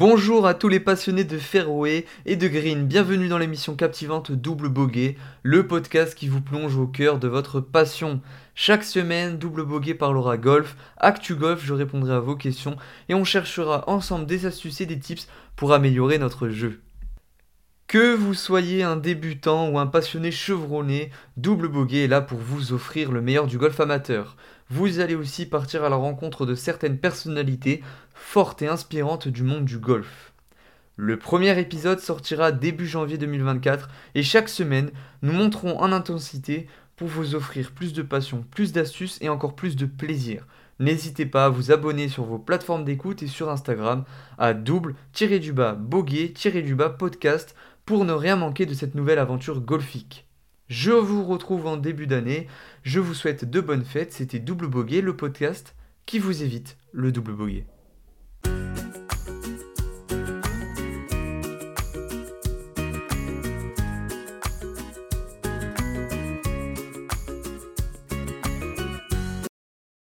Bonjour à tous les passionnés de fairway et de green, bienvenue dans l'émission captivante Double Bogey, le podcast qui vous plonge au cœur de votre passion. Chaque semaine, Double Bogey parlera golf, Actu Golf, je répondrai à vos questions et on cherchera ensemble des astuces et des tips pour améliorer notre jeu. Que vous soyez un débutant ou un passionné chevronné, Double Bogey est là pour vous offrir le meilleur du golf amateur. Vous allez aussi partir à la rencontre de certaines personnalités fortes et inspirantes du monde du golf. Le premier épisode sortira début janvier 2024 et chaque semaine, nous monterons en intensité pour vous offrir plus de passion, plus d'astuces et encore plus de plaisir. N'hésitez pas à vous abonner sur vos plateformes d'écoute et sur Instagram à double-du-bas boguer-du-bas podcast pour ne rien manquer de cette nouvelle aventure golfique. Je vous retrouve en début d'année. Je vous souhaite de bonnes fêtes. C'était Double Boguet, le podcast qui vous évite le double boguet.